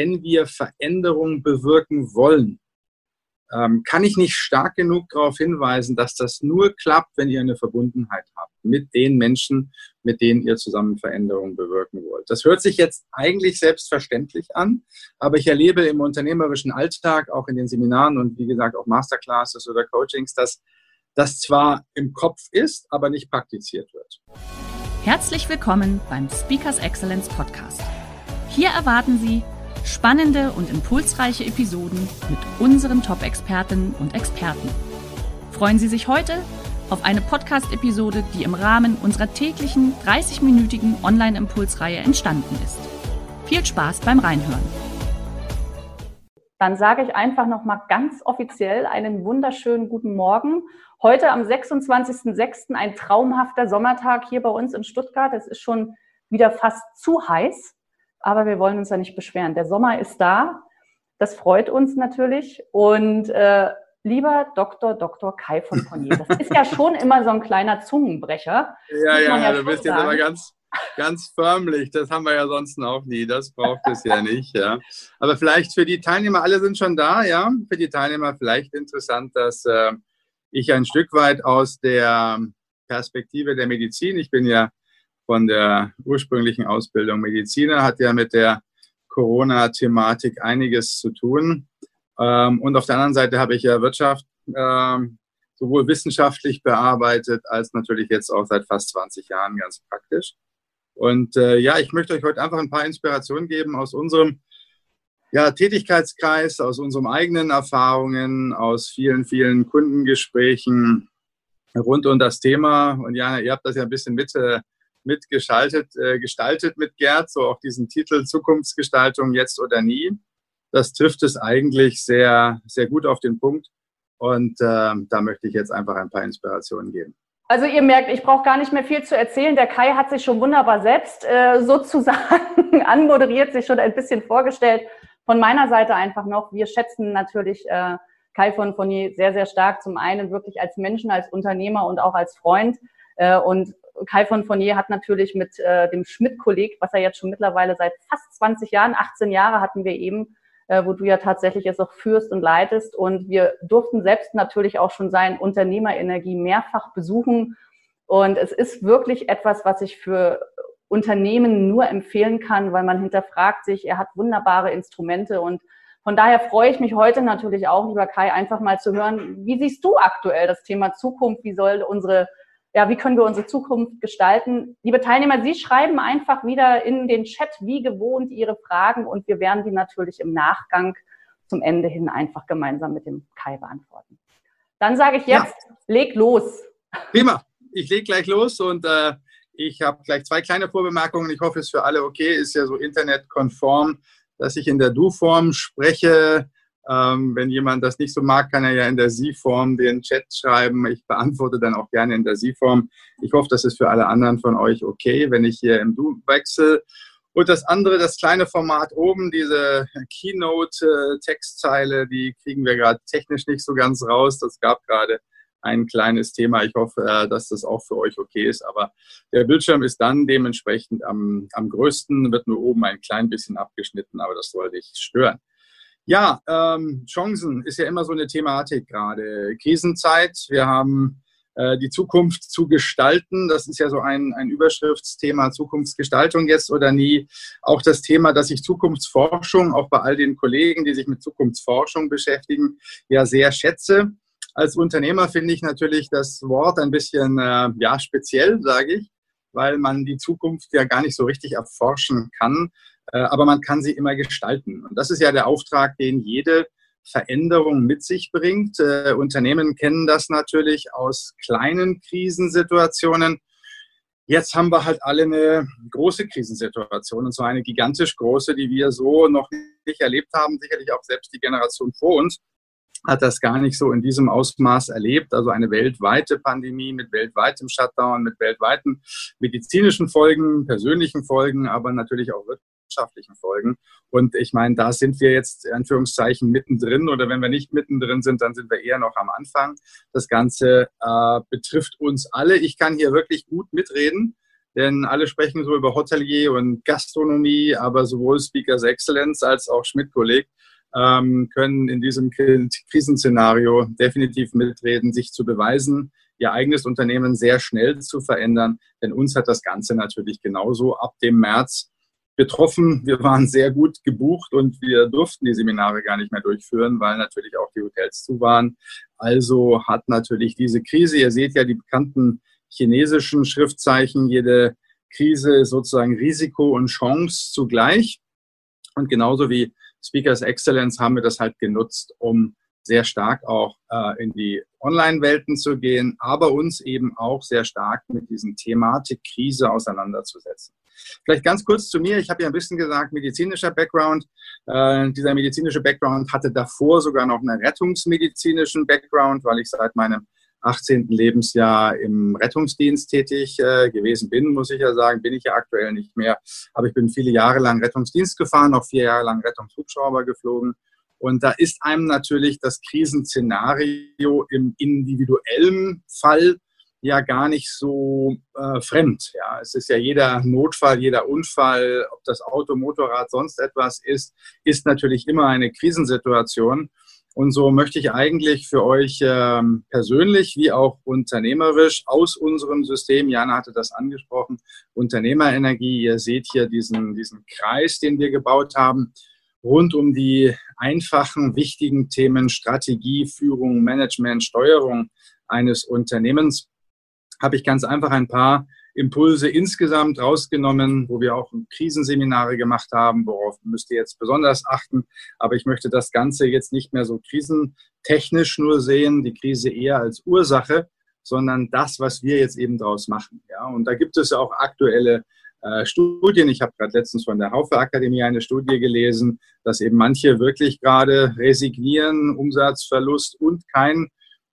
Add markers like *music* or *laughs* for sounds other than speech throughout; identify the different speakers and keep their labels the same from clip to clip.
Speaker 1: wenn wir Veränderungen bewirken wollen, ähm, kann ich nicht stark genug darauf hinweisen, dass das nur klappt, wenn ihr eine Verbundenheit habt mit den Menschen, mit denen ihr zusammen Veränderungen bewirken wollt. Das hört sich jetzt eigentlich selbstverständlich an, aber ich erlebe im unternehmerischen Alltag, auch in den Seminaren und wie gesagt auch Masterclasses oder Coachings, dass das zwar im Kopf ist, aber nicht praktiziert wird.
Speaker 2: Herzlich willkommen beim Speakers Excellence Podcast. Hier erwarten Sie Spannende und impulsreiche Episoden mit unseren Top-Expertinnen und Experten. Freuen Sie sich heute auf eine Podcast-Episode, die im Rahmen unserer täglichen 30-minütigen Online-Impulsreihe entstanden ist. Viel Spaß beim Reinhören.
Speaker 3: Dann sage ich einfach noch mal ganz offiziell einen wunderschönen guten Morgen. Heute am 26.06. ein traumhafter Sommertag hier bei uns in Stuttgart. Es ist schon wieder fast zu heiß aber wir wollen uns ja nicht beschweren. Der Sommer ist da. Das freut uns natürlich. Und äh, lieber Dr. Dr. Kai von Cornier, das ist ja schon immer so ein kleiner Zungenbrecher. *laughs*
Speaker 1: Ja, ja, ja, du bist sagen. jetzt aber ganz, ganz förmlich. Das haben wir ja sonst auch nie. Das braucht es ja nicht. Ja. Aber vielleicht für die Teilnehmer, alle sind schon da, ja. Für die Teilnehmer vielleicht interessant, dass äh, ich ein Stück weit aus der Perspektive der Medizin, ich bin ja von der ursprünglichen Ausbildung Mediziner, hat ja mit der Corona-Thematik einiges zu tun. Ähm, und auf der anderen Seite habe ich ja Wirtschaft ähm, sowohl wissenschaftlich bearbeitet als natürlich jetzt auch seit fast 20 Jahren ganz praktisch. Und äh, ja, ich möchte euch heute einfach ein paar Inspirationen geben aus unserem ja, Tätigkeitskreis, aus unseren eigenen Erfahrungen, aus vielen, vielen Kundengesprächen rund um das Thema. Und Jana, ihr habt das ja ein bisschen mit mitgeschaltet, äh, gestaltet mit Gerd, so auch diesen Titel Zukunftsgestaltung jetzt oder nie. Das trifft es eigentlich sehr, sehr gut auf den Punkt. Und äh, da möchte ich jetzt einfach ein paar Inspirationen geben.
Speaker 3: Also ihr merkt, ich brauche gar nicht mehr viel zu erzählen. Der Kai hat sich schon wunderbar selbst äh, sozusagen *laughs* anmoderiert, sich schon ein bisschen vorgestellt. Von meiner Seite einfach noch, wir schätzen natürlich äh, Kai von Fournier sehr, sehr stark. Zum einen wirklich als Menschen, als Unternehmer und auch als Freund. Äh, und Kai von Fournier hat natürlich mit äh, dem Schmidt-Kolleg, was er jetzt schon mittlerweile seit fast 20 Jahren, 18 Jahre hatten wir eben, äh, wo du ja tatsächlich es auch führst und leitest. Und wir durften selbst natürlich auch schon sein Unternehmerenergie mehrfach besuchen. Und es ist wirklich etwas, was ich für Unternehmen nur empfehlen kann, weil man hinterfragt sich, er hat wunderbare Instrumente und von daher freue ich mich heute natürlich auch, lieber Kai, einfach mal zu hören, wie siehst du aktuell das Thema Zukunft? Wie soll unsere ja, wie können wir unsere Zukunft gestalten? Liebe Teilnehmer, Sie schreiben einfach wieder in den Chat wie gewohnt Ihre Fragen und wir werden die natürlich im Nachgang zum Ende hin einfach gemeinsam mit dem Kai beantworten. Dann sage ich jetzt, ja. leg los.
Speaker 1: Prima, ich leg gleich los und äh, ich habe gleich zwei kleine Vorbemerkungen. Ich hoffe, es ist für alle okay. Ist ja so internetkonform, dass ich in der Du-Form spreche. Ähm, wenn jemand das nicht so mag, kann er ja in der Sie-Form den Chat schreiben. Ich beantworte dann auch gerne in der Sie-Form. Ich hoffe, das ist für alle anderen von euch okay, wenn ich hier im Du wechsle. Und das andere, das kleine Format oben, diese Keynote-Textzeile, die kriegen wir gerade technisch nicht so ganz raus. Das gab gerade ein kleines Thema. Ich hoffe, äh, dass das auch für euch okay ist. Aber der Bildschirm ist dann dementsprechend am, am größten, wird nur oben ein klein bisschen abgeschnitten, aber das soll nicht stören. Ja, ähm, Chancen ist ja immer so eine Thematik gerade. Krisenzeit, wir haben äh, die Zukunft zu gestalten. Das ist ja so ein, ein Überschriftsthema Zukunftsgestaltung jetzt oder nie. Auch das Thema, dass ich Zukunftsforschung, auch bei all den Kollegen, die sich mit Zukunftsforschung beschäftigen, ja sehr schätze. Als Unternehmer finde ich natürlich das Wort ein bisschen äh, ja, speziell, sage ich, weil man die Zukunft ja gar nicht so richtig erforschen kann. Äh, aber man kann sie immer gestalten. Und das ist ja der Auftrag, den jede Veränderung mit sich bringt. Äh, Unternehmen kennen das natürlich aus kleinen Krisensituationen. Jetzt haben wir halt alle eine große Krisensituation und zwar eine gigantisch große, die wir so noch nicht erlebt haben. Sicherlich auch selbst die Generation vor uns hat das gar nicht so in diesem Ausmaß erlebt. Also eine weltweite Pandemie mit weltweitem Shutdown, mit weltweiten medizinischen Folgen, persönlichen Folgen, aber natürlich auch wirtschaftlichen Folgen. Und ich meine, da sind wir jetzt in Anführungszeichen mittendrin oder wenn wir nicht mittendrin sind, dann sind wir eher noch am Anfang. Das Ganze äh, betrifft uns alle. Ich kann hier wirklich gut mitreden, denn alle sprechen so über Hotelier und Gastronomie, aber sowohl Speakers Excellence als auch Schmidt-Kolleg ähm, können in diesem Krisenszenario definitiv mitreden, sich zu beweisen, ihr eigenes Unternehmen sehr schnell zu verändern. Denn uns hat das Ganze natürlich genauso ab dem März betroffen. Wir waren sehr gut gebucht und wir durften die Seminare gar nicht mehr durchführen, weil natürlich auch die Hotels zu waren. Also hat natürlich diese Krise, ihr seht ja die bekannten chinesischen Schriftzeichen, jede Krise ist sozusagen Risiko und Chance zugleich. Und genauso wie Speakers Excellence haben wir das halt genutzt, um sehr stark auch äh, in die Online-Welten zu gehen, aber uns eben auch sehr stark mit diesem Thematik Krise auseinanderzusetzen. Vielleicht ganz kurz zu mir. Ich habe ja ein bisschen gesagt, medizinischer Background. Äh, dieser medizinische Background hatte davor sogar noch einen rettungsmedizinischen Background, weil ich seit meinem 18. Lebensjahr im Rettungsdienst tätig äh, gewesen bin, muss ich ja sagen, bin ich ja aktuell nicht mehr. Aber ich bin viele Jahre lang Rettungsdienst gefahren, auch vier Jahre lang Rettungshubschrauber geflogen. Und da ist einem natürlich das Krisenszenario im individuellen Fall ja gar nicht so äh, fremd. Ja, es ist ja jeder Notfall, jeder Unfall, ob das Auto, Motorrad, sonst etwas ist, ist natürlich immer eine Krisensituation. Und so möchte ich eigentlich für euch ähm, persönlich wie auch unternehmerisch aus unserem System, Jana hatte das angesprochen, Unternehmerenergie, ihr seht hier diesen, diesen Kreis, den wir gebaut haben, rund um die einfachen, wichtigen Themen Strategie, Führung, Management, Steuerung eines Unternehmens habe ich ganz einfach ein paar Impulse insgesamt rausgenommen, wo wir auch Krisenseminare gemacht haben, worauf müsst ihr jetzt besonders achten. Aber ich möchte das Ganze jetzt nicht mehr so krisentechnisch nur sehen, die Krise eher als Ursache, sondern das, was wir jetzt eben daraus machen. Ja, und da gibt es auch aktuelle äh, Studien. Ich habe gerade letztens von der Haufe Akademie eine Studie gelesen, dass eben manche wirklich gerade resignieren, Umsatzverlust und kein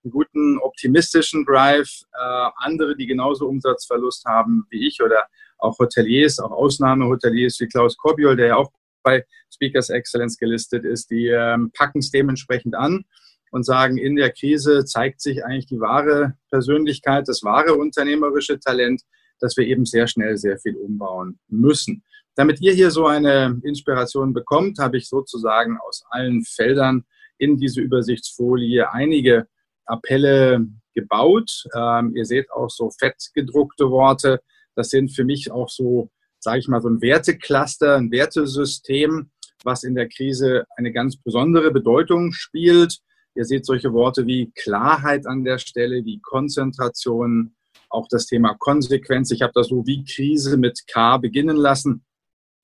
Speaker 1: einen guten optimistischen Drive. Äh, andere, die genauso Umsatzverlust haben wie ich oder auch Hoteliers, auch Ausnahmehoteliers wie Klaus Korbiol, der ja auch bei Speakers Excellence gelistet ist, die ähm, packen es dementsprechend an und sagen, in der Krise zeigt sich eigentlich die wahre Persönlichkeit, das wahre unternehmerische Talent, dass wir eben sehr schnell sehr viel umbauen müssen. Damit ihr hier so eine Inspiration bekommt, habe ich sozusagen aus allen Feldern in diese Übersichtsfolie einige Appelle gebaut. Ähm, ihr seht auch so fett gedruckte Worte. Das sind für mich auch so, sage ich mal, so ein Wertecluster, ein Wertesystem, was in der Krise eine ganz besondere Bedeutung spielt. Ihr seht solche Worte wie Klarheit an der Stelle, wie Konzentration, auch das Thema Konsequenz. Ich habe das so wie Krise mit K beginnen lassen,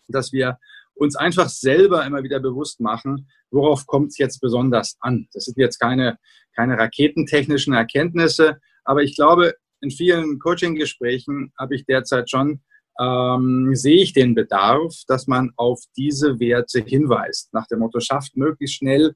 Speaker 1: dass wir uns einfach selber immer wieder bewusst machen, worauf kommt es jetzt besonders an. Das sind jetzt keine, keine raketentechnischen Erkenntnisse, aber ich glaube, in vielen Coaching-Gesprächen habe ich derzeit schon, ähm, sehe ich den Bedarf, dass man auf diese Werte hinweist. Nach dem Motto, schafft möglichst schnell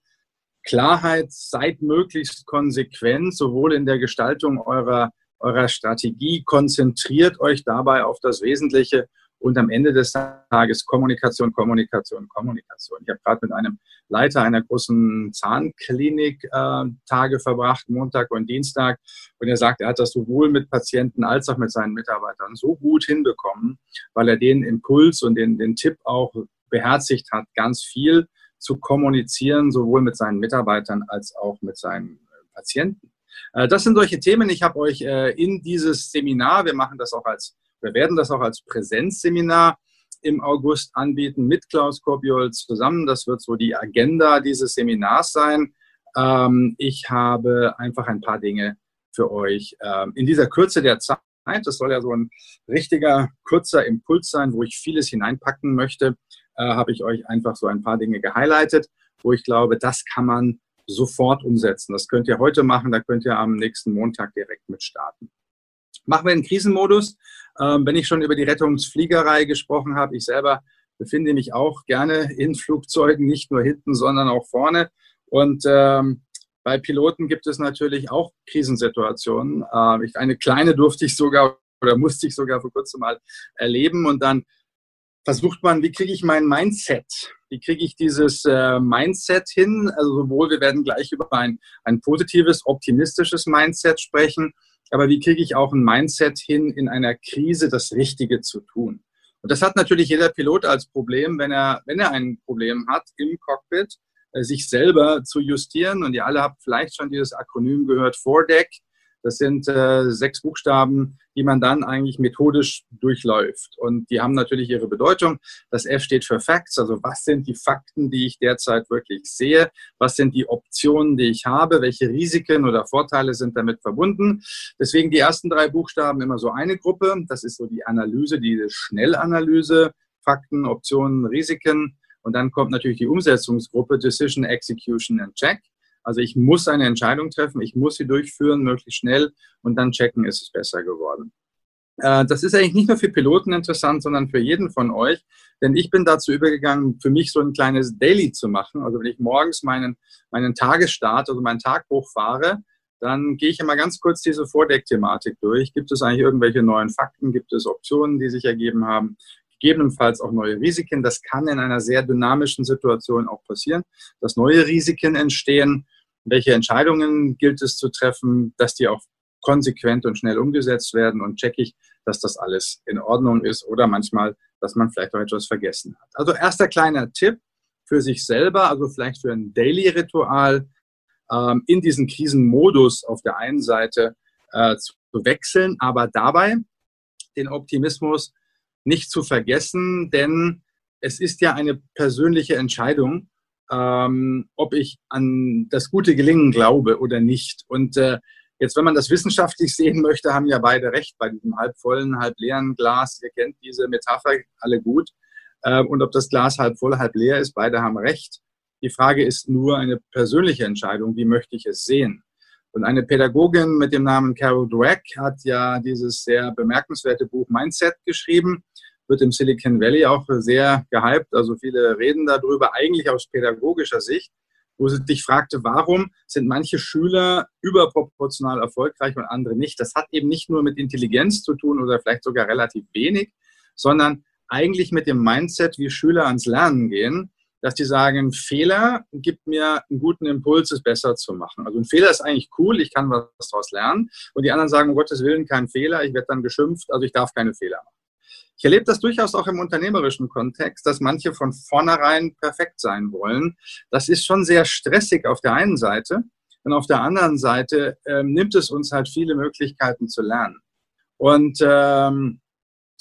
Speaker 1: Klarheit, seid möglichst konsequent, sowohl in der Gestaltung eurer, eurer Strategie, konzentriert euch dabei auf das Wesentliche und am Ende des Tages Kommunikation, Kommunikation, Kommunikation. Ich habe gerade mit einem Leiter einer großen Zahnklinik äh, Tage verbracht, Montag und Dienstag. Und er sagt, er hat das sowohl mit Patienten als auch mit seinen Mitarbeitern so gut hinbekommen, weil er den Impuls und den, den Tipp auch beherzigt hat, ganz viel zu kommunizieren, sowohl mit seinen Mitarbeitern als auch mit seinen Patienten. Äh, das sind solche Themen. Ich habe euch äh, in dieses Seminar, wir machen das auch als wir werden das auch als Präsenzseminar im August anbieten mit Klaus Korbiol zusammen. Das wird so die Agenda dieses Seminars sein. Ähm, ich habe einfach ein paar Dinge für euch ähm, in dieser Kürze der Zeit. Das soll ja so ein richtiger kurzer Impuls sein, wo ich vieles hineinpacken möchte. Äh, habe ich euch einfach so ein paar Dinge gehighlightet, wo ich glaube, das kann man sofort umsetzen. Das könnt ihr heute machen, da könnt ihr am nächsten Montag direkt mit starten. Machen wir einen Krisenmodus. Ähm, wenn ich schon über die Rettungsfliegerei gesprochen habe, ich selber befinde mich auch gerne in Flugzeugen, nicht nur hinten, sondern auch vorne. Und ähm, bei Piloten gibt es natürlich auch Krisensituationen. Äh, eine kleine durfte ich sogar oder musste ich sogar vor kurzem mal erleben. Und dann versucht man, wie kriege ich mein Mindset? Wie kriege ich dieses äh, Mindset hin? Also sowohl, wir werden gleich über ein, ein positives, optimistisches Mindset sprechen, aber wie kriege ich auch ein Mindset hin, in einer Krise das Richtige zu tun? Und das hat natürlich jeder Pilot als Problem, wenn er, wenn er ein Problem hat im Cockpit, äh, sich selber zu justieren. Und ihr alle habt vielleicht schon dieses Akronym gehört, Foredeck. Das sind äh, sechs Buchstaben, die man dann eigentlich methodisch durchläuft. Und die haben natürlich ihre Bedeutung. Das F steht für Facts, also was sind die Fakten, die ich derzeit wirklich sehe? Was sind die Optionen, die ich habe? Welche Risiken oder Vorteile sind damit verbunden? Deswegen die ersten drei Buchstaben immer so eine Gruppe. Das ist so die Analyse, die Schnellanalyse, Fakten, Optionen, Risiken. Und dann kommt natürlich die Umsetzungsgruppe Decision, Execution and Check. Also ich muss eine Entscheidung treffen, ich muss sie durchführen, möglichst schnell und dann checken, ist es besser geworden. Äh, das ist eigentlich nicht nur für Piloten interessant, sondern für jeden von euch. Denn ich bin dazu übergegangen, für mich so ein kleines Daily zu machen. Also wenn ich morgens meinen, meinen Tagesstart, also meinen Tag hochfahre, dann gehe ich immer ganz kurz diese Vordeck-Thematik durch. Gibt es eigentlich irgendwelche neuen Fakten? Gibt es Optionen, die sich ergeben haben? gegebenenfalls auch neue Risiken. Das kann in einer sehr dynamischen Situation auch passieren, dass neue Risiken entstehen welche Entscheidungen gilt es zu treffen, dass die auch konsequent und schnell umgesetzt werden und checke ich, dass das alles in Ordnung ist oder manchmal, dass man vielleicht auch etwas vergessen hat. Also erster kleiner Tipp für sich selber, also vielleicht für ein Daily-Ritual, ähm, in diesen Krisenmodus auf der einen Seite äh, zu wechseln, aber dabei den Optimismus nicht zu vergessen, denn es ist ja eine persönliche Entscheidung ähm, ob ich an das gute Gelingen glaube oder nicht. Und äh, jetzt, wenn man das wissenschaftlich *laughs* sehen möchte, haben ja beide recht bei diesem halb vollen, halb leeren Glas. Ihr kennt diese Metapher alle gut. Äh, und ob das Glas halb voll, halb leer ist, beide haben recht. Die Frage ist nur eine persönliche Entscheidung. Wie möchte ich es sehen? Und eine Pädagogin mit dem Namen Carol Dweck hat ja dieses sehr bemerkenswerte Buch Mindset geschrieben wird im Silicon Valley auch sehr gehypt. Also viele reden darüber, eigentlich aus pädagogischer Sicht, wo sie dich fragte, warum sind manche Schüler überproportional erfolgreich und andere nicht. Das hat eben nicht nur mit Intelligenz zu tun oder vielleicht sogar relativ wenig, sondern eigentlich mit dem Mindset, wie Schüler ans Lernen gehen, dass die sagen, Fehler gibt mir einen guten Impuls, es besser zu machen. Also ein Fehler ist eigentlich cool, ich kann was daraus lernen. Und die anderen sagen, um Gottes Willen, kein Fehler, ich werde dann geschimpft, also ich darf keine Fehler machen. Ich erlebe das durchaus auch im unternehmerischen Kontext, dass manche von vornherein perfekt sein wollen. Das ist schon sehr stressig auf der einen Seite. Und auf der anderen Seite ähm, nimmt es uns halt viele Möglichkeiten zu lernen. Und, ähm,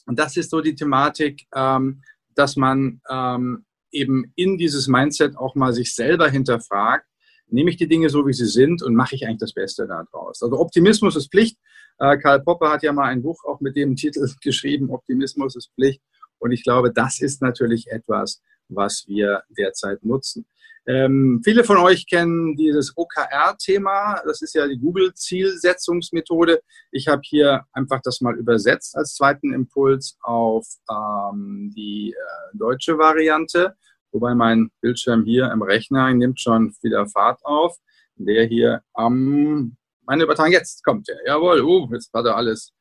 Speaker 1: das ist so die Thematik, ähm, dass man ähm, eben in dieses Mindset auch mal sich selber hinterfragt, nehme ich die Dinge so, wie sie sind und mache ich eigentlich das Beste daraus. Also Optimismus ist Pflicht. Äh, Karl Popper hat ja mal ein Buch auch mit dem Titel *laughs* geschrieben, Optimismus ist Pflicht. Und ich glaube, das ist natürlich etwas, was wir derzeit nutzen. Ähm, viele von euch kennen dieses OKR-Thema. Das ist ja die Google-Zielsetzungsmethode. Ich habe hier einfach das mal übersetzt als zweiten Impuls auf ähm, die äh, deutsche Variante. Wobei mein Bildschirm hier im Rechner nimmt schon wieder Fahrt auf. Der hier am meine Übertragung, jetzt kommt er. Jawohl, uh, jetzt war da alles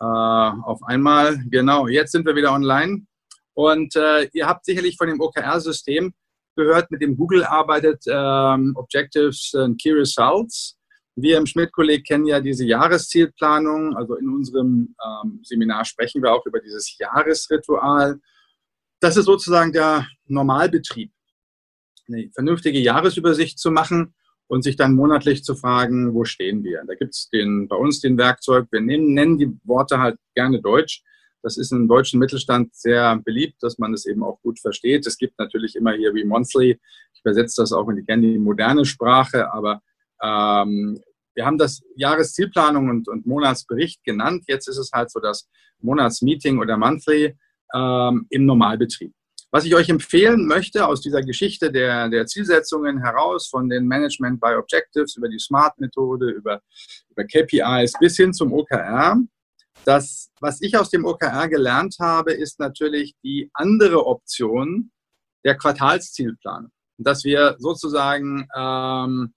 Speaker 1: äh, auf einmal. Genau, jetzt sind wir wieder online. Und äh, ihr habt sicherlich von dem OKR-System gehört, mit dem Google arbeitet, ähm, Objectives and Key Results. Wir im Schmidt-Kolleg kennen ja diese Jahreszielplanung. Also in unserem ähm, Seminar sprechen wir auch über dieses Jahresritual. Das ist sozusagen der Normalbetrieb, eine vernünftige Jahresübersicht zu machen und sich dann monatlich zu fragen, wo stehen wir. Da gibt es bei uns den Werkzeug, wir nennen, nennen die Worte halt gerne Deutsch. Das ist im deutschen Mittelstand sehr beliebt, dass man es eben auch gut versteht. Es gibt natürlich immer hier wie Monthly, ich übersetze das auch in die, gerne die moderne Sprache, aber ähm, wir haben das Jahreszielplanung und, und Monatsbericht genannt. Jetzt ist es halt so das Monatsmeeting oder Monthly ähm, im Normalbetrieb. Was ich euch empfehlen möchte aus dieser Geschichte der, der Zielsetzungen heraus, von den Management by Objectives über die SMART-Methode, über, über KPIs bis hin zum OKR, Das, was ich aus dem OKR gelernt habe, ist natürlich die andere Option der Quartalszielplanung. Dass wir sozusagen ähm,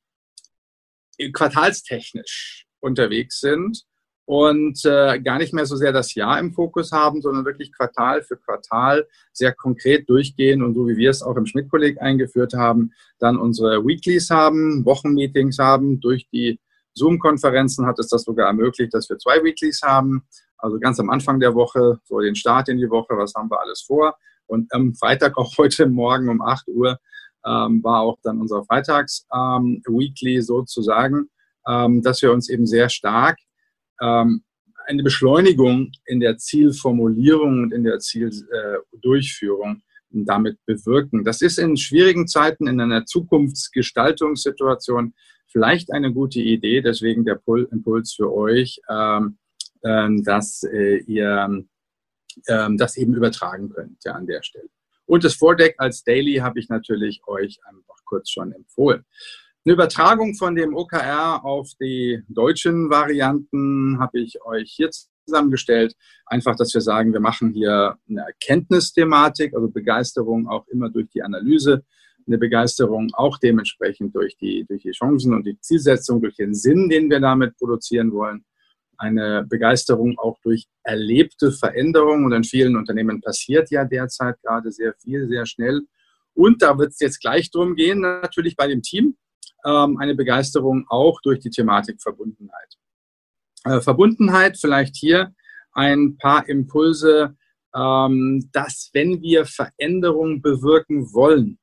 Speaker 1: quartalstechnisch unterwegs sind und äh, gar nicht mehr so sehr das Jahr im Fokus haben, sondern wirklich Quartal für Quartal sehr konkret durchgehen und so wie wir es auch im Schmidt-Kolleg eingeführt haben, dann unsere Weeklies haben, Wochenmeetings haben. Durch die Zoom-Konferenzen hat es das sogar ermöglicht, dass wir zwei Weeklies haben. Also ganz am Anfang der Woche, so den Start in die Woche, was haben wir alles vor. Und am Freitag, auch heute Morgen um 8 Uhr, ähm, war auch dann unser Freitags-Weekly ähm, sozusagen, ähm, dass wir uns eben sehr stark ähm, eine Beschleunigung in der Zielformulierung und in der Zieldurchführung äh, damit bewirken. Das ist in schwierigen Zeiten, in einer Zukunftsgestaltungssituation vielleicht eine gute Idee. Deswegen der Impuls für euch, ähm, äh, dass äh, ihr ähm, das eben übertragen könnt ja, an der Stelle. Und das Vordeck als Daily habe ich natürlich euch einfach kurz schon empfohlen. Eine Übertragung von dem OKR auf die deutschen Varianten habe ich euch hier zusammengestellt. Einfach, dass wir sagen, wir machen hier eine Erkenntnisthematik, also Begeisterung auch immer durch die Analyse, eine Begeisterung auch dementsprechend durch die, durch die Chancen und die Zielsetzung, durch den Sinn, den wir damit produzieren wollen. Eine Begeisterung auch durch erlebte Veränderungen und in vielen Unternehmen passiert ja derzeit gerade sehr viel, sehr schnell. Und da wird es jetzt gleich drum gehen, natürlich bei dem Team, ähm, eine Begeisterung auch durch die Thematik Verbundenheit. Äh, Verbundenheit, vielleicht hier ein paar Impulse, ähm, dass wenn wir Veränderungen bewirken wollen,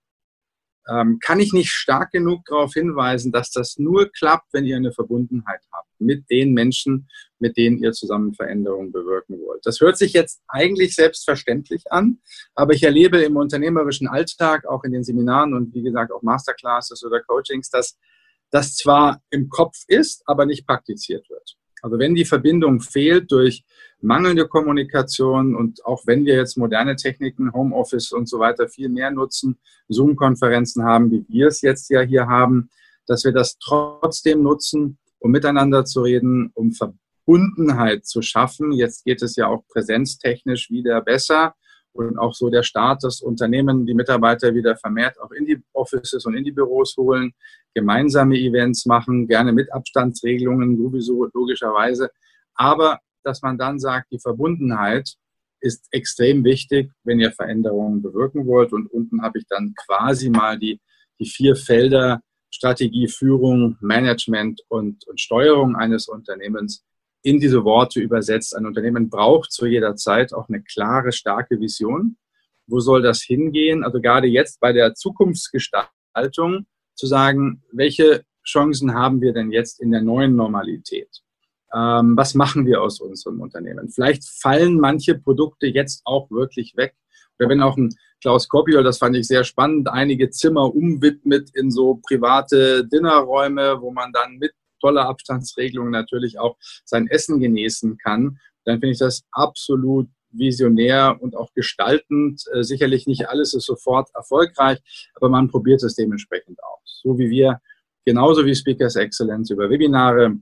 Speaker 1: ähm, kann ich nicht stark genug darauf hinweisen, dass das nur klappt, wenn ihr eine Verbundenheit habt mit den Menschen, mit denen ihr zusammen Veränderungen bewirken wollt. Das hört sich jetzt eigentlich selbstverständlich an, aber ich erlebe im unternehmerischen Alltag, auch in den Seminaren und wie gesagt auch Masterclasses oder Coachings, dass das zwar im Kopf ist, aber nicht praktiziert wird. Also wenn die Verbindung fehlt durch mangelnde Kommunikation und auch wenn wir jetzt moderne Techniken, Homeoffice und so weiter viel mehr nutzen, Zoom-Konferenzen haben, wie wir es jetzt ja hier haben, dass wir das trotzdem nutzen, um miteinander zu reden, um Verbundenheit zu schaffen. Jetzt geht es ja auch präsenztechnisch wieder besser und auch so der Staat, das Unternehmen, die Mitarbeiter wieder vermehrt auch in die Offices und in die Büros holen, gemeinsame Events machen, gerne mit Abstandsregelungen, sowieso logischerweise. Aber dass man dann sagt, die Verbundenheit ist extrem wichtig, wenn ihr Veränderungen bewirken wollt. Und unten habe ich dann quasi mal die, die vier Felder Strategie, Führung, Management und, und Steuerung eines Unternehmens in diese Worte übersetzt. Ein Unternehmen braucht zu jeder Zeit auch eine klare, starke Vision. Wo soll das hingehen? Also gerade jetzt bei der Zukunftsgestaltung zu sagen, welche Chancen haben wir denn jetzt in der neuen Normalität? Ähm, was machen wir aus unserem Unternehmen? Vielleicht fallen manche Produkte jetzt auch wirklich weg. Oder wenn auch ein Klaus Kopiol, das fand ich sehr spannend, einige Zimmer umwidmet in so private Dinnerräume, wo man dann mit toller Abstandsregelung natürlich auch sein Essen genießen kann, dann finde ich das absolut visionär und auch gestaltend. Äh, sicherlich nicht alles ist sofort erfolgreich, aber man probiert es dementsprechend aus. So wie wir, genauso wie Speakers Excellence über Webinare,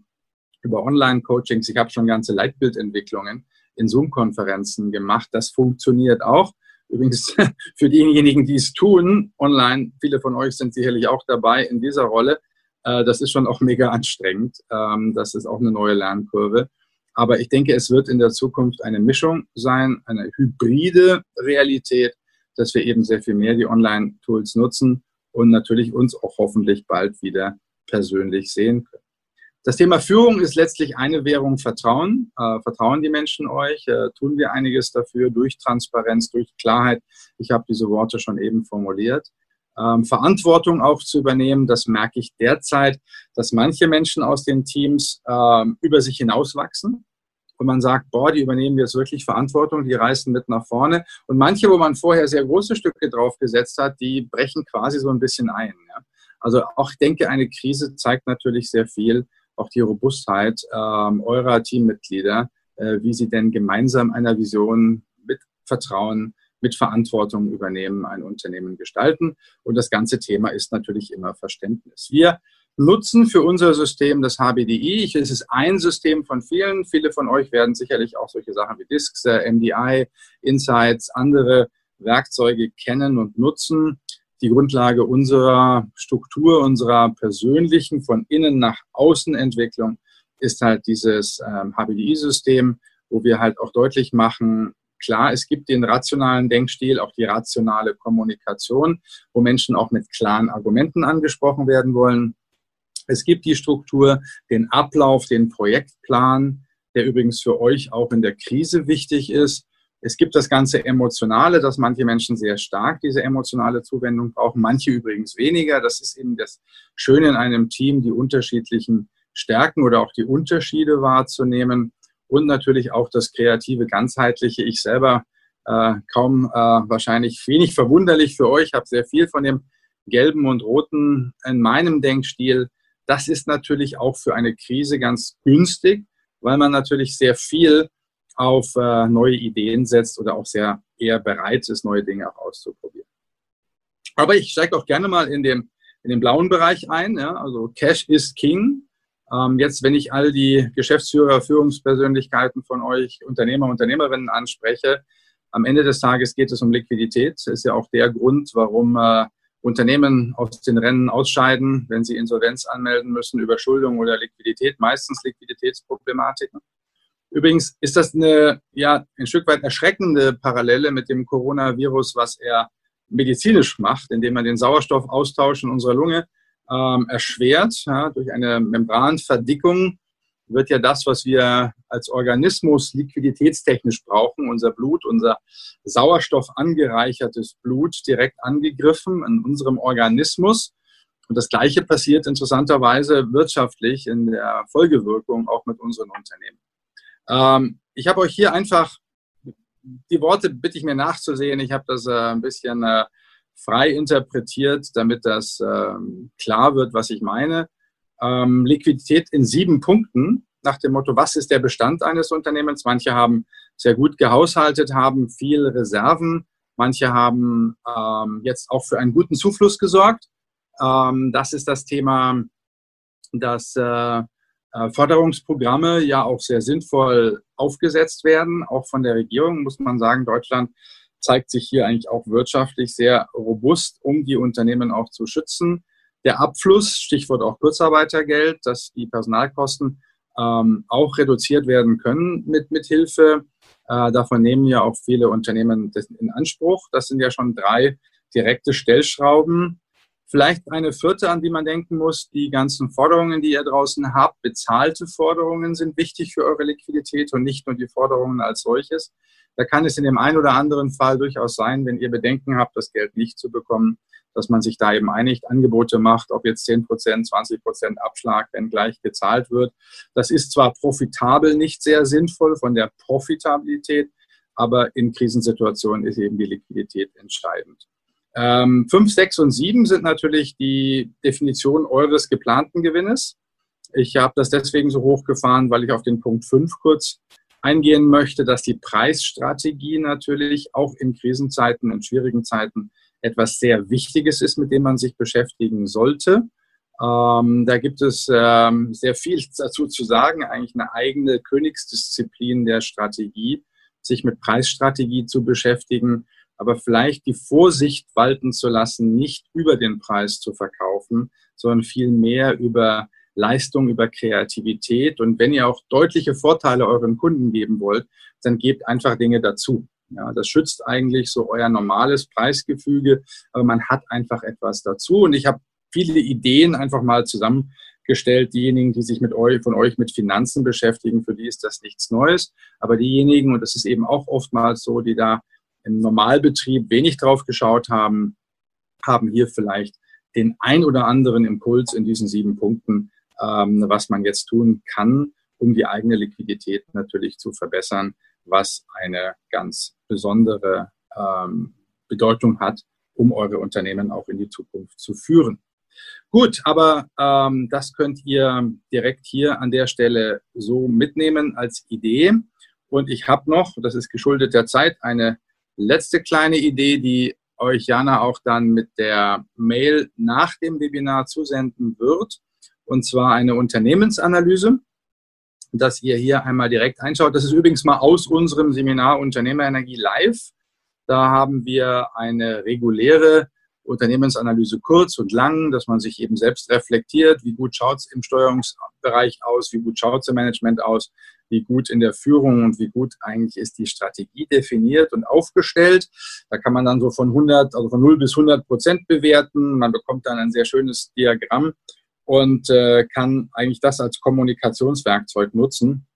Speaker 1: über Online-Coachings. Ich habe schon ganze Leitbildentwicklungen in Zoom-Konferenzen gemacht. Das funktioniert auch. Übrigens *laughs* für diejenigen, die es tun, online, viele von euch sind sicherlich auch dabei in dieser Rolle. Äh, das ist schon auch mega anstrengend. Ähm, das ist auch eine neue Lernkurve. Aber ich denke, es wird in der Zukunft eine Mischung sein, eine hybride Realität, dass wir eben sehr viel mehr die Online-Tools nutzen und natürlich uns auch hoffentlich bald wieder persönlich sehen können. Das Thema Führung ist letztlich eine Währung Vertrauen. Äh, vertrauen die Menschen euch? Äh, tun wir einiges dafür durch Transparenz, durch Klarheit? Ich habe diese Worte schon eben formuliert. Ähm, Verantwortung auch zu übernehmen, das merke ich derzeit, dass manche Menschen aus den Teams ähm, über sich hinauswachsen. Und man sagt, boah, die übernehmen jetzt wirklich Verantwortung, die reißen mit nach vorne. Und manche, wo man vorher sehr große Stücke drauf gesetzt hat, die brechen quasi so ein bisschen ein. Ja? Also auch ich denke, eine Krise zeigt natürlich sehr viel, auch die Robustheit ähm, eurer Teammitglieder, äh, wie sie denn gemeinsam einer Vision mit Vertrauen, mit Verantwortung übernehmen, ein Unternehmen gestalten. Und das ganze Thema ist natürlich immer Verständnis. Wir nutzen für unser System das HBDI. Es ist ein System von vielen. Viele von euch werden sicherlich auch solche Sachen wie Disks, äh, MDI, Insights, andere Werkzeuge kennen und nutzen. Die Grundlage unserer Struktur, unserer persönlichen von innen nach außen Entwicklung ist halt dieses ähm, HBDI-System, wo wir halt auch deutlich machen, klar, es gibt den rationalen Denkstil, auch die rationale Kommunikation, wo Menschen auch mit klaren Argumenten angesprochen werden wollen. Es gibt die Struktur, den Ablauf, den Projektplan, der übrigens für euch auch in der Krise wichtig ist. Es gibt das ganze Emotionale, dass manche Menschen sehr stark diese emotionale Zuwendung brauchen, manche übrigens weniger. Das ist eben das Schöne in einem Team, die unterschiedlichen Stärken oder auch die Unterschiede wahrzunehmen und natürlich auch das kreative, ganzheitliche. Ich selber äh, kaum äh, wahrscheinlich wenig verwunderlich für euch, habe sehr viel von dem gelben und roten in meinem Denkstil das ist natürlich auch für eine Krise ganz günstig, weil man natürlich sehr viel auf äh, neue Ideen setzt oder auch sehr eher bereit ist, neue Dinge auch auszuprobieren. Aber ich steige auch gerne mal in den, in den blauen Bereich ein. Ja? Also Cash is King. Ähm, jetzt, wenn ich all die Geschäftsführer, Führungspersönlichkeiten von euch, Unternehmer, Unternehmerinnen anspreche, am Ende des Tages geht es um Liquidität. Das ist ja auch der Grund, warum äh, Unternehmen aus den Rennen ausscheiden, wenn sie Insolvenz anmelden müssen, Überschuldung oder Liquidität, meistens Liquiditätsproblematiken. Übrigens ist das eine, ja, ein Stück weit erschreckende Parallele mit dem Coronavirus, was er medizinisch macht, indem man den Sauerstoffaustausch in unserer Lunge ähm, erschwert ja, durch eine Membranverdickung wird ja das, was wir als Organismus liquiditätstechnisch brauchen, unser Blut, unser Sauerstoff angereichertes Blut direkt angegriffen in unserem Organismus. Und das Gleiche passiert interessanterweise wirtschaftlich in der Folgewirkung auch mit unseren Unternehmen. Ähm, ich habe euch hier einfach die Worte bitte ich mir nachzusehen. Ich habe das äh, ein bisschen äh, frei interpretiert, damit das äh, klar wird, was ich meine ähm, Liquidität in sieben Punkten nach dem Motto, was ist der Bestand eines Unternehmens? Manche haben sehr gut gehaushaltet, haben viel Reserven. Manche haben ähm, jetzt auch für einen guten Zufluss gesorgt. Ähm, das ist das Thema, dass äh, äh, Förderungsprogramme ja auch sehr sinnvoll aufgesetzt werden, auch von der Regierung, muss man sagen. Deutschland zeigt sich hier eigentlich auch wirtschaftlich sehr robust, um die Unternehmen auch zu schützen der Abfluss, Stichwort auch Kurzarbeitergeld, dass die Personalkosten ähm, auch reduziert werden können mit, mit Hilfe. Äh, davon nehmen ja auch viele Unternehmen das in Anspruch. Das sind ja schon drei direkte Stellschrauben. Vielleicht eine vierte, an die man denken muss. Die ganzen Forderungen, die ihr draußen habt, bezahlte Forderungen sind wichtig für eure Liquidität und nicht nur die Forderungen als solches. Da kann es in dem einen oder anderen Fall durchaus sein, wenn ihr Bedenken habt, das Geld nicht zu bekommen, dass man sich da eben einigt, Angebote macht, ob jetzt 10 Prozent, 20 Prozent Abschlag, wenn gleich gezahlt wird. Das ist zwar profitabel nicht sehr sinnvoll von der Profitabilität, aber in Krisensituationen ist eben die Liquidität entscheidend. Ähm, 5, 6 und 7 sind natürlich die Definition eures geplanten Gewinnes. Ich habe das deswegen so hochgefahren, weil ich auf den Punkt 5 kurz eingehen möchte, dass die Preisstrategie natürlich auch in Krisenzeiten, in schwierigen Zeiten etwas sehr Wichtiges ist, mit dem man sich beschäftigen sollte. Ähm, da gibt es ähm, sehr viel *laughs* dazu zu sagen, eigentlich eine eigene Königsdisziplin der Strategie, sich mit Preisstrategie zu beschäftigen, aber vielleicht die Vorsicht walten zu lassen, nicht über den Preis zu verkaufen, sondern viel mehr über Leistung, über Kreativität. Und wenn ihr auch deutliche Vorteile euren Kunden geben wollt, dann gebt einfach Dinge dazu. Ja, das schützt eigentlich so euer normales Preisgefüge, aber man hat einfach etwas dazu. Und ich habe viele Ideen einfach mal zusammengestellt. Diejenigen, die sich mit euch, von euch mit Finanzen beschäftigen, für die ist das nichts Neues. Aber diejenigen, und das ist eben auch oftmals so, die da im Normalbetrieb wenig drauf geschaut haben, haben hier vielleicht den ein oder anderen Impuls in diesen sieben Punkten, ähm, was man jetzt tun kann, um die eigene Liquidität natürlich zu verbessern, was eine ganz besondere ähm, Bedeutung hat, um eure Unternehmen auch in die Zukunft zu führen. Gut, aber ähm, das könnt ihr direkt hier an der Stelle so mitnehmen als Idee. Und ich habe noch, das ist geschuldet der Zeit, eine letzte kleine Idee, die euch Jana auch dann mit der Mail nach dem Webinar zusenden wird. Und zwar eine Unternehmensanalyse, dass ihr hier einmal direkt einschaut. Das ist übrigens mal aus unserem Seminar Unternehmerenergie live. Da haben wir eine reguläre Unternehmensanalyse kurz und lang, dass man sich eben selbst reflektiert, wie gut schaut es im Steuerungsbereich aus, wie gut schaut es im Management aus, wie gut in der Führung und wie gut eigentlich ist die Strategie definiert und aufgestellt. Da kann man dann so von 100, also von 0 bis 100 Prozent bewerten. Man bekommt dann ein sehr schönes Diagramm und äh, kann eigentlich das als Kommunikationswerkzeug nutzen,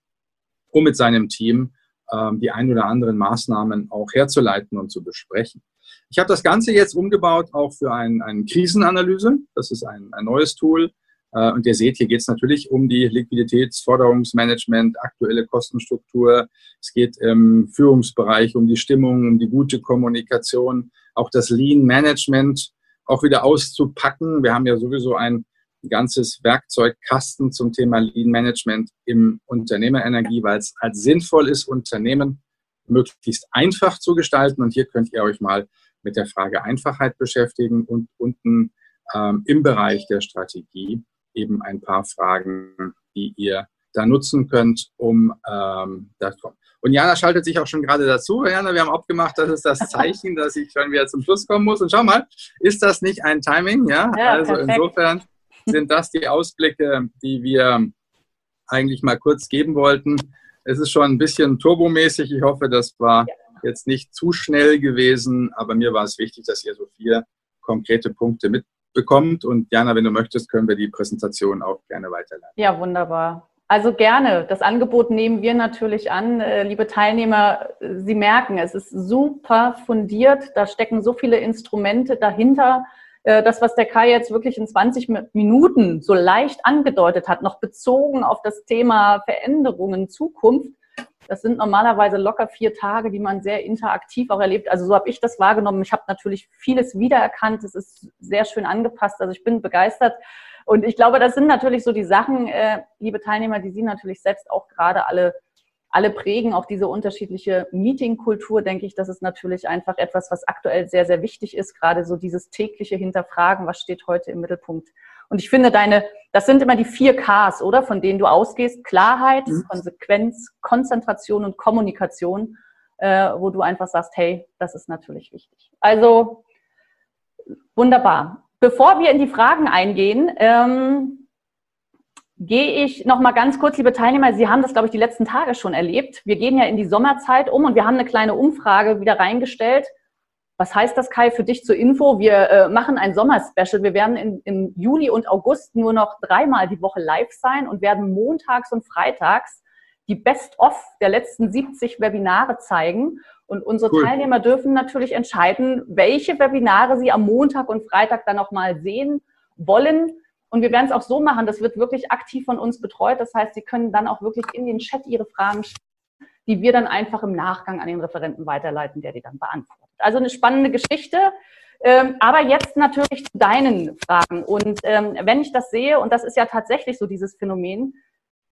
Speaker 1: um mit seinem Team ähm, die ein oder anderen Maßnahmen auch herzuleiten und zu besprechen. Ich habe das Ganze jetzt umgebaut auch für ein, eine Krisenanalyse. Das ist ein, ein neues Tool. Äh, und ihr seht, hier geht es natürlich um die Liquiditätsforderungsmanagement, aktuelle Kostenstruktur. Es geht im Führungsbereich um die Stimmung, um die gute Kommunikation, auch das Lean Management auch wieder auszupacken. Wir haben ja sowieso ein ganzes Werkzeugkasten zum Thema Lean Management im Unternehmerenergie, weil es halt sinnvoll ist, Unternehmen möglichst einfach zu gestalten. Und hier könnt ihr euch mal mit der Frage Einfachheit beschäftigen und unten ähm, im Bereich der Strategie eben ein paar Fragen, die ihr da nutzen könnt, um ähm, das kommen. Und Jana schaltet sich auch schon gerade dazu. Jana, wir haben abgemacht, das ist das Zeichen, *laughs* dass ich schon wieder zum Schluss kommen muss. Und schau mal, ist das nicht ein Timing? Ja, ja also perfekt. insofern sind das die Ausblicke, die wir eigentlich mal kurz geben wollten. Es ist schon ein bisschen turbomäßig. Ich hoffe, das war jetzt nicht zu schnell gewesen, aber mir war es wichtig, dass ihr so vier konkrete Punkte mitbekommt. Und Jana, wenn du möchtest, können wir die Präsentation auch gerne weiterleiten.
Speaker 3: Ja, wunderbar. Also gerne. Das Angebot nehmen wir natürlich an. Äh, liebe Teilnehmer, Sie merken, es ist super fundiert. Da stecken so viele Instrumente dahinter. Äh, das, was der Kai jetzt wirklich in 20 Minuten so leicht angedeutet hat, noch bezogen auf das Thema Veränderungen, Zukunft, das sind normalerweise locker vier Tage, die man sehr interaktiv auch erlebt. Also so habe ich das wahrgenommen. Ich habe natürlich vieles wiedererkannt. Es ist sehr schön angepasst. Also ich bin begeistert. Und ich glaube, das sind natürlich so die Sachen, äh, liebe Teilnehmer, die Sie natürlich selbst auch gerade alle alle prägen auch diese unterschiedliche Meetingkultur, denke ich, das ist natürlich einfach etwas, was aktuell sehr, sehr wichtig ist, gerade so dieses tägliche Hinterfragen, was steht heute im Mittelpunkt. Und ich finde deine, das sind immer die vier Ks, oder? Von denen du ausgehst. Klarheit, mhm. Konsequenz, Konzentration und Kommunikation, äh, wo du einfach sagst, hey, das ist natürlich wichtig. Also, wunderbar. Bevor wir in die Fragen eingehen, ähm, gehe ich noch mal ganz kurz, liebe Teilnehmer, Sie haben das, glaube ich, die letzten Tage schon erlebt. Wir gehen ja in die Sommerzeit um und wir haben eine kleine Umfrage wieder reingestellt. Was heißt das, Kai, für dich zur Info? Wir äh, machen ein Sommerspecial. Wir werden in, im Juli und August nur noch dreimal die Woche live sein und werden montags und freitags die Best-of der letzten 70 Webinare zeigen. Und unsere cool. Teilnehmer dürfen natürlich entscheiden, welche Webinare sie am Montag und Freitag dann nochmal sehen wollen. Und wir werden es auch so machen, das wird wirklich aktiv von uns betreut. Das heißt, Sie können dann auch wirklich in den Chat Ihre Fragen stellen, die wir dann einfach im Nachgang an den Referenten weiterleiten, der die dann beantwortet. Also eine spannende Geschichte. Ähm, aber jetzt natürlich zu deinen Fragen. Und ähm, wenn ich das sehe, und das ist ja tatsächlich so dieses Phänomen,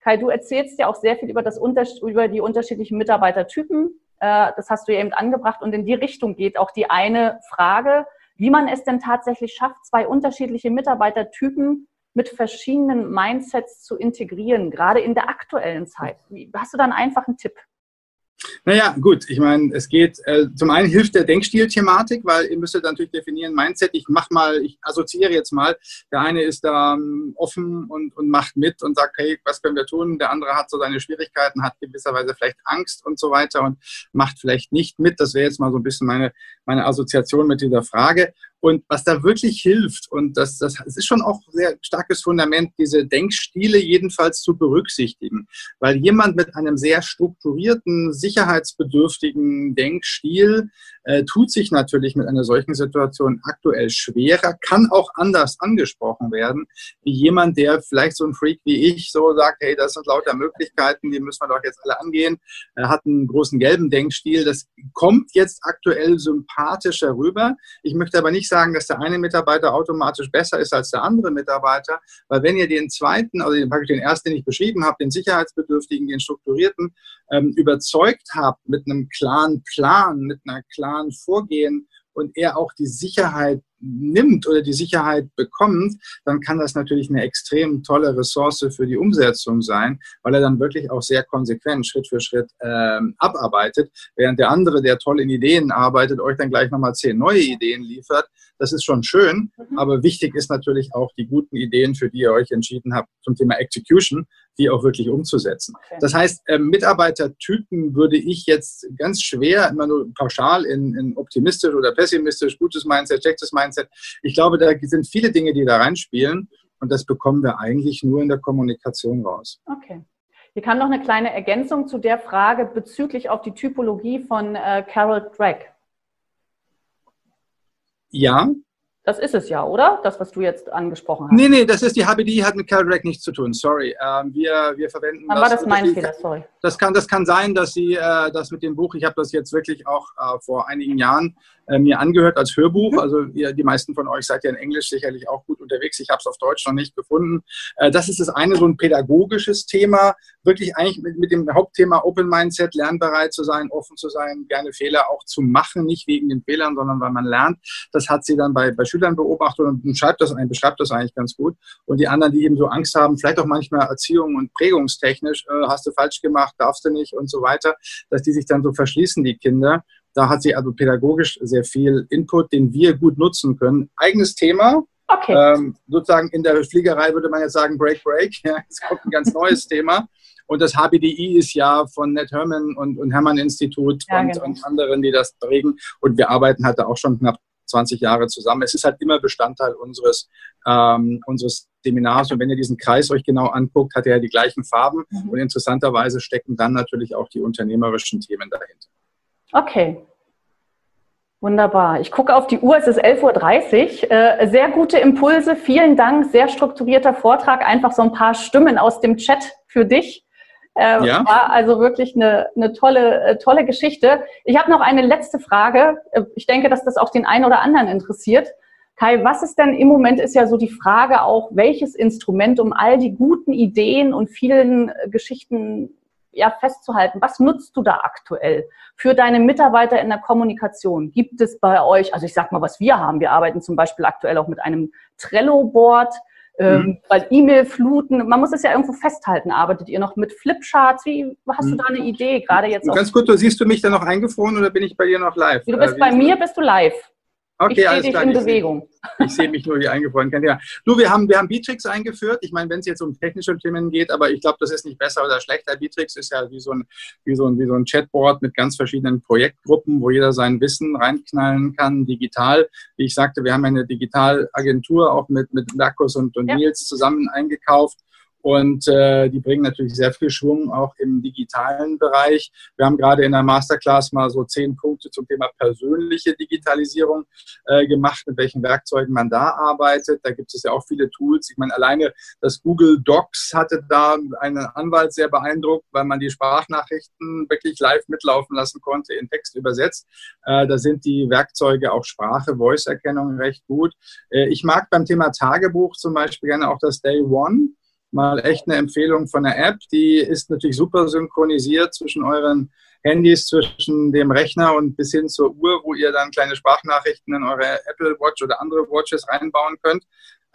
Speaker 3: Kai, du erzählst ja auch sehr viel über, das, über die unterschiedlichen Mitarbeitertypen. Äh, das hast du ja eben angebracht. Und in die Richtung geht auch die eine Frage, wie man es denn tatsächlich schafft, zwei unterschiedliche Mitarbeitertypen mit verschiedenen Mindsets zu integrieren, gerade in der aktuellen Zeit. Hast du da einen einfachen Tipp?
Speaker 1: Naja, gut, ich meine, es geht, äh, zum einen hilft der Denkstil-Thematik, weil ihr müsstet natürlich definieren, Mindset, ich mach mal, ich assoziiere jetzt mal, der eine ist da ähm, offen und, und macht mit und sagt, hey, was können wir tun? Der andere hat so seine Schwierigkeiten, hat gewisserweise vielleicht Angst und so weiter und macht vielleicht nicht mit. Das wäre jetzt mal so ein bisschen meine, meine Assoziation mit dieser Frage. Und was da wirklich hilft, und das, das, das ist schon auch sehr starkes Fundament, diese Denkstile jedenfalls zu berücksichtigen. Weil jemand mit einem sehr strukturierten, sicherheitsbedürftigen Denkstil äh, tut sich natürlich mit einer solchen Situation aktuell schwerer, kann auch anders angesprochen werden, wie jemand, der vielleicht so ein Freak wie ich so sagt, hey, das sind lauter Möglichkeiten, die müssen wir doch jetzt alle angehen. Er hat einen großen gelben Denkstil. Das kommt jetzt aktuell sympathischer rüber. Ich möchte aber nicht sagen, dass der eine Mitarbeiter automatisch besser ist als der andere Mitarbeiter, weil wenn ihr den zweiten, also den, den ersten, den ich beschrieben habe, den sicherheitsbedürftigen, den strukturierten, ähm, überzeugt habt mit einem klaren Plan, mit einer klaren Vorgehen und er auch die Sicherheit nimmt oder die Sicherheit bekommt, dann kann das natürlich eine extrem tolle Ressource für die Umsetzung sein, weil er dann wirklich auch sehr konsequent Schritt für Schritt ähm, abarbeitet, während der andere, der toll in Ideen arbeitet, euch dann gleich nochmal zehn neue Ideen liefert. Das ist schon schön, mhm. aber wichtig ist natürlich auch die guten Ideen, für die ihr euch entschieden habt zum Thema Execution, die auch wirklich umzusetzen. Okay. Das heißt, äh, Mitarbeitertypen würde ich jetzt ganz schwer immer nur pauschal in, in optimistisch oder pessimistisch, gutes Mindset, schlechtes Mindset. Ich glaube, da sind viele Dinge, die da reinspielen und das bekommen wir eigentlich nur in der Kommunikation raus.
Speaker 3: Okay. Hier kam noch eine kleine Ergänzung zu der Frage bezüglich auf die Typologie von äh, Carol Drake.
Speaker 1: Ja,
Speaker 3: das ist es ja, oder? Das, was du jetzt angesprochen hast.
Speaker 1: Nee, nee, das ist die HBDI, hat mit CalRec nichts zu tun. Sorry. Ähm, wir, wir verwenden
Speaker 3: Dann das. war das mein Fehler, sorry.
Speaker 1: Das kann, das kann sein, dass Sie äh, das mit dem Buch, ich habe das jetzt wirklich auch äh, vor einigen Jahren mir angehört als Hörbuch. Mhm. Also ihr, die meisten von euch seid ja in Englisch sicherlich auch gut unterwegs. Ich habe es auf Deutsch noch nicht gefunden. Äh, das ist das eine, so ein pädagogisches Thema. Wirklich eigentlich mit, mit dem Hauptthema Open Mindset, lernbereit zu sein, offen zu sein, gerne Fehler auch zu machen, nicht wegen den Fehlern, sondern weil man lernt. Das hat sie dann bei, bei Schülern beobachtet und beschreibt das, beschreibt das eigentlich ganz gut. Und die anderen, die eben so Angst haben, vielleicht auch manchmal Erziehung und prägungstechnisch, äh, hast du falsch gemacht, darfst du nicht und so weiter, dass die sich dann so verschließen, die Kinder. Da hat sie also pädagogisch sehr viel Input, den wir gut nutzen können. Eigenes Thema. Okay. Ähm, sozusagen in der Fliegerei würde man jetzt sagen Break, Break. *laughs* Ja, es kommt ein ganz neues Thema. Und das HBDI ist ja von Ned Herman und, und Hermann Institut ja, und, genau. und anderen, die das prägen. Und wir arbeiten halt da auch schon knapp 20 Jahre zusammen. Es ist halt immer Bestandteil unseres, ähm, unseres Seminars. Und wenn ihr diesen Kreis euch genau anguckt, hat er ja die gleichen Farben. Mhm. Und interessanterweise stecken dann natürlich auch die unternehmerischen Themen dahinter.
Speaker 3: Okay. Wunderbar. Ich gucke auf die Uhr, es ist 11.30 Uhr. Äh, sehr gute Impulse, vielen Dank, sehr strukturierter Vortrag, einfach so ein paar Stimmen aus dem Chat für dich. Äh, ja. War also wirklich eine, eine tolle, äh, tolle Geschichte. Ich habe noch eine letzte Frage. Ich denke, dass das auch den einen oder anderen interessiert. Kai, was ist denn im Moment ist ja so die Frage auch, welches Instrument, um all die guten Ideen und vielen Geschichten ja, festzuhalten. Was nutzt du da aktuell für deine Mitarbeiter in der Kommunikation? Gibt es bei euch, also ich sag mal, was wir haben, wir arbeiten zum Beispiel aktuell auch mit einem Trello-Board, ähm, mhm. weil E-Mail-Fluten, man muss es ja irgendwo festhalten. Arbeitet ihr noch mit Flipcharts? Wie hast mhm. du da eine Idee gerade jetzt?
Speaker 1: Ganz kurz, siehst du mich da noch eingefroren oder bin ich bei dir noch live?
Speaker 3: Du bist äh, bei mir, bist du live.
Speaker 1: Okay, ich
Speaker 3: alles klar. in Bewegung.
Speaker 1: Ich, ich sehe mich nur wie eingefroren. Ja. Du, wir haben, wir haben Bitrix eingeführt. Ich meine, wenn es jetzt um technische Themen geht, aber ich glaube, das ist nicht besser oder schlechter. Bitrix ist ja wie so, ein, wie, so ein, wie so ein Chatboard mit ganz verschiedenen Projektgruppen, wo jeder sein Wissen reinknallen kann, digital. Wie ich sagte, wir haben eine Digitalagentur auch mit, mit Markus und, und ja. Nils zusammen eingekauft und äh, die bringen natürlich sehr viel Schwung auch im digitalen Bereich. Wir haben gerade in der Masterclass mal so zehn Punkte zum Thema persönliche Digitalisierung äh, gemacht, mit welchen Werkzeugen man da arbeitet. Da gibt es ja auch viele Tools. Ich meine, alleine das Google Docs hatte da einen Anwalt sehr beeindruckt, weil man die Sprachnachrichten wirklich live mitlaufen lassen konnte, in Text übersetzt. Äh, da sind die Werkzeuge auch Sprache, Voice-Erkennung recht gut. Äh, ich mag beim Thema Tagebuch zum Beispiel gerne auch das Day One mal echt eine Empfehlung von der App. Die ist natürlich super synchronisiert zwischen euren Handys, zwischen dem Rechner und bis hin zur Uhr, wo ihr dann kleine Sprachnachrichten in eure Apple Watch oder andere Watches reinbauen könnt.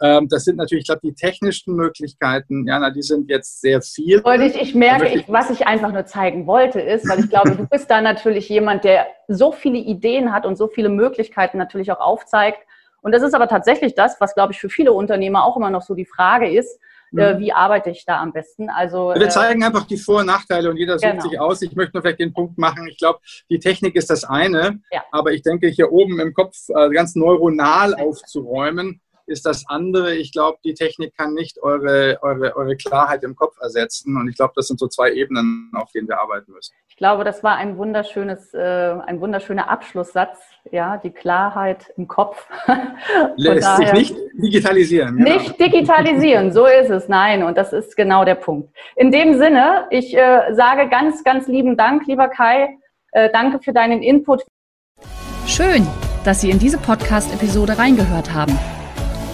Speaker 1: Ähm, das sind natürlich, ich glaube, die technischen Möglichkeiten, Jana, die sind jetzt sehr viel.
Speaker 3: Ich, ich merke, ich, was ich einfach nur zeigen wollte, ist, weil ich glaube, *laughs* du bist da natürlich jemand, der so viele Ideen hat und so viele Möglichkeiten natürlich auch aufzeigt. Und das ist aber tatsächlich das, was, glaube ich, für viele Unternehmer auch immer noch so die Frage ist, äh, mhm. wie arbeite ich da am besten. Also,
Speaker 1: Wir äh, zeigen einfach die Vor- und Nachteile und jeder sucht genau. sich aus. Ich möchte nur vielleicht den Punkt machen, ich glaube, die Technik ist das eine, ja. aber ich denke, hier oben im Kopf äh, ganz neuronal aufzuräumen, ist das andere. Ich glaube, die Technik kann nicht eure, eure, eure Klarheit im Kopf ersetzen. Und ich glaube, das sind so zwei Ebenen, auf denen wir arbeiten müssen.
Speaker 3: Ich glaube, das war ein wunderschönes, äh, ein wunderschöner Abschlusssatz. Ja, die Klarheit im Kopf. *laughs*
Speaker 1: Lässt daher, sich nicht digitalisieren.
Speaker 3: Genau. Nicht digitalisieren, so ist es. Nein, und das ist genau der Punkt. In dem Sinne, ich äh, sage ganz, ganz lieben Dank, lieber Kai. Äh, danke für deinen Input.
Speaker 2: Schön, dass Sie in diese Podcast-Episode reingehört haben.